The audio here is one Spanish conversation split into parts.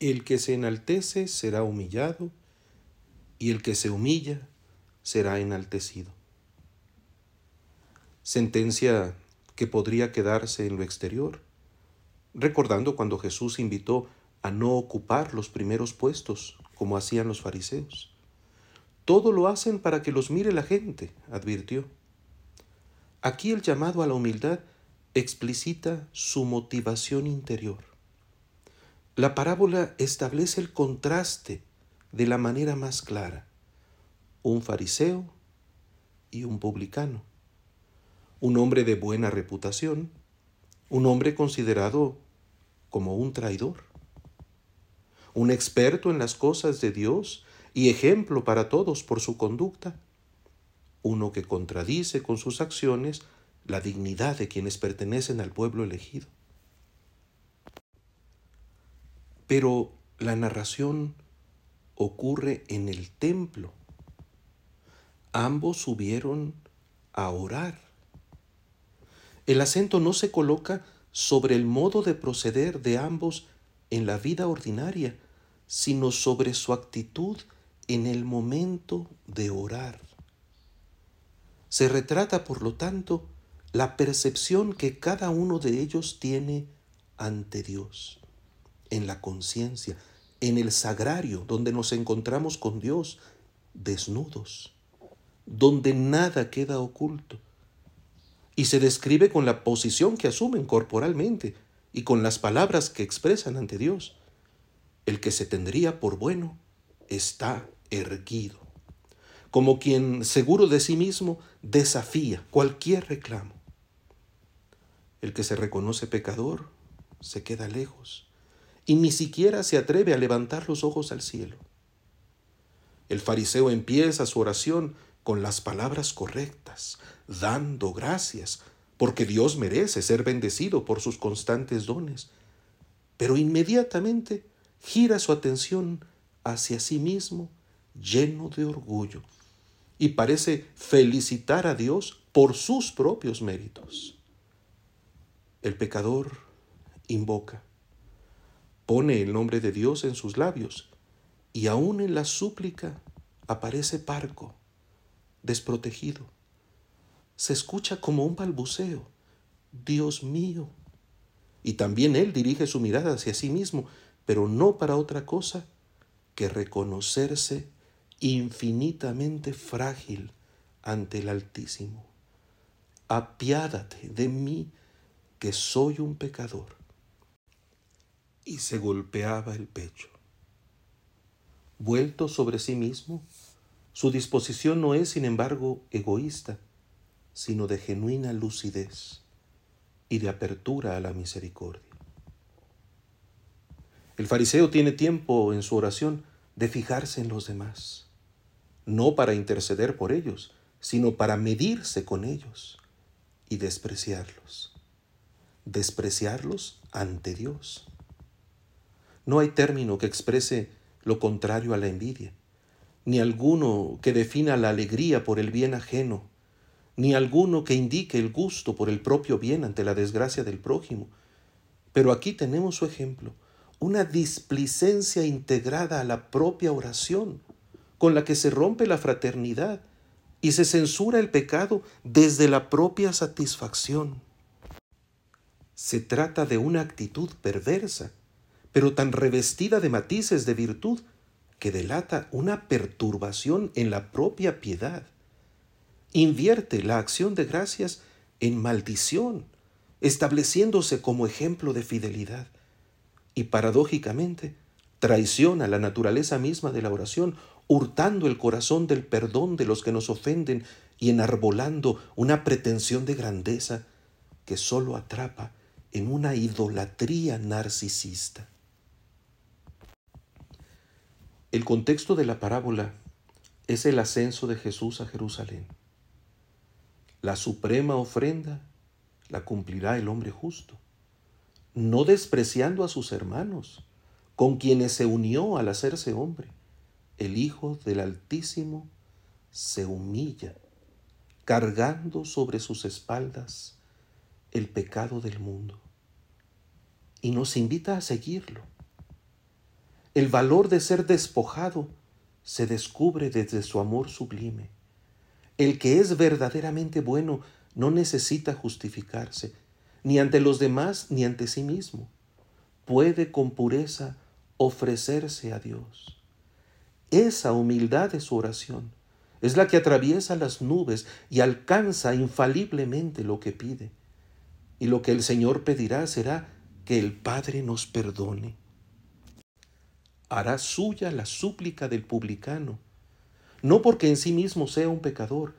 El que se enaltece será humillado, y el que se humilla será enaltecido. Sentencia que podría quedarse en lo exterior, recordando cuando Jesús invitó a no ocupar los primeros puestos, como hacían los fariseos. Todo lo hacen para que los mire la gente, advirtió. Aquí el llamado a la humildad explicita su motivación interior. La parábola establece el contraste de la manera más clara. Un fariseo y un publicano. Un hombre de buena reputación, un hombre considerado como un traidor. Un experto en las cosas de Dios y ejemplo para todos por su conducta. Uno que contradice con sus acciones la dignidad de quienes pertenecen al pueblo elegido. Pero la narración ocurre en el templo. Ambos subieron a orar. El acento no se coloca sobre el modo de proceder de ambos en la vida ordinaria, sino sobre su actitud en el momento de orar. Se retrata, por lo tanto, la percepción que cada uno de ellos tiene ante Dios, en la conciencia, en el sagrario, donde nos encontramos con Dios desnudos, donde nada queda oculto. Y se describe con la posición que asumen corporalmente y con las palabras que expresan ante Dios. El que se tendría por bueno está erguido, como quien seguro de sí mismo desafía cualquier reclamo. El que se reconoce pecador se queda lejos y ni siquiera se atreve a levantar los ojos al cielo. El fariseo empieza su oración con las palabras correctas, dando gracias, porque Dios merece ser bendecido por sus constantes dones, pero inmediatamente gira su atención hacia sí mismo lleno de orgullo y parece felicitar a Dios por sus propios méritos. El pecador invoca, pone el nombre de Dios en sus labios y aún en la súplica aparece parco, desprotegido. Se escucha como un balbuceo, Dios mío. Y también él dirige su mirada hacia sí mismo, pero no para otra cosa que reconocerse infinitamente frágil ante el Altísimo. Apiádate de mí, que soy un pecador. Y se golpeaba el pecho. Vuelto sobre sí mismo, su disposición no es, sin embargo, egoísta, sino de genuina lucidez y de apertura a la misericordia. El fariseo tiene tiempo en su oración de fijarse en los demás, no para interceder por ellos, sino para medirse con ellos y despreciarlos. Despreciarlos ante Dios. No hay término que exprese lo contrario a la envidia, ni alguno que defina la alegría por el bien ajeno, ni alguno que indique el gusto por el propio bien ante la desgracia del prójimo. Pero aquí tenemos su ejemplo una displicencia integrada a la propia oración, con la que se rompe la fraternidad y se censura el pecado desde la propia satisfacción. Se trata de una actitud perversa, pero tan revestida de matices de virtud que delata una perturbación en la propia piedad. Invierte la acción de gracias en maldición, estableciéndose como ejemplo de fidelidad y paradójicamente traiciona la naturaleza misma de la oración, hurtando el corazón del perdón de los que nos ofenden y enarbolando una pretensión de grandeza que sólo atrapa en una idolatría narcisista. El contexto de la parábola es el ascenso de Jesús a Jerusalén. La suprema ofrenda la cumplirá el hombre justo no despreciando a sus hermanos, con quienes se unió al hacerse hombre. El Hijo del Altísimo se humilla, cargando sobre sus espaldas el pecado del mundo. Y nos invita a seguirlo. El valor de ser despojado se descubre desde su amor sublime. El que es verdaderamente bueno no necesita justificarse, ni ante los demás ni ante sí mismo. Puede con pureza ofrecerse a Dios. Esa humildad de su oración es la que atraviesa las nubes y alcanza infaliblemente lo que pide. Y lo que el Señor pedirá será que el Padre nos perdone. Hará suya la súplica del publicano, no porque en sí mismo sea un pecador,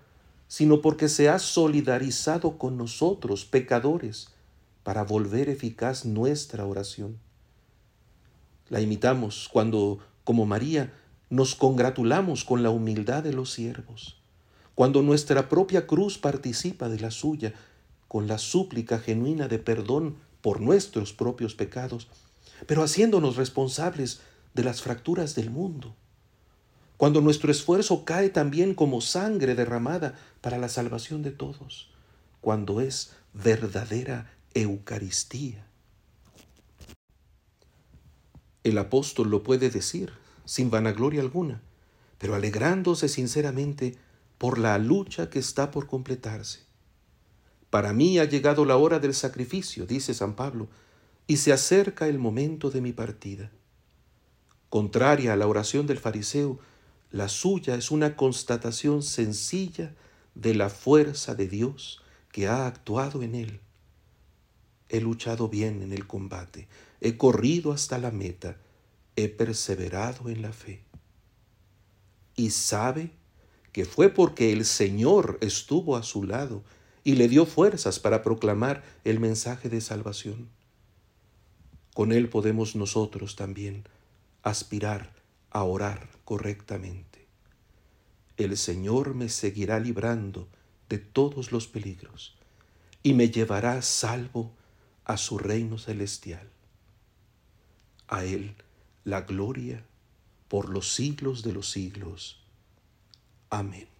sino porque se ha solidarizado con nosotros, pecadores, para volver eficaz nuestra oración. La imitamos cuando, como María, nos congratulamos con la humildad de los siervos, cuando nuestra propia cruz participa de la suya, con la súplica genuina de perdón por nuestros propios pecados, pero haciéndonos responsables de las fracturas del mundo. Cuando nuestro esfuerzo cae también como sangre derramada para la salvación de todos, cuando es verdadera Eucaristía. El apóstol lo puede decir sin vanagloria alguna, pero alegrándose sinceramente por la lucha que está por completarse. Para mí ha llegado la hora del sacrificio, dice San Pablo, y se acerca el momento de mi partida. Contraria a la oración del fariseo, la suya es una constatación sencilla de la fuerza de Dios que ha actuado en él. He luchado bien en el combate, he corrido hasta la meta, he perseverado en la fe. Y sabe que fue porque el Señor estuvo a su lado y le dio fuerzas para proclamar el mensaje de salvación. Con Él podemos nosotros también aspirar a orar correctamente. El Señor me seguirá librando de todos los peligros y me llevará salvo a su reino celestial. A Él la gloria por los siglos de los siglos. Amén.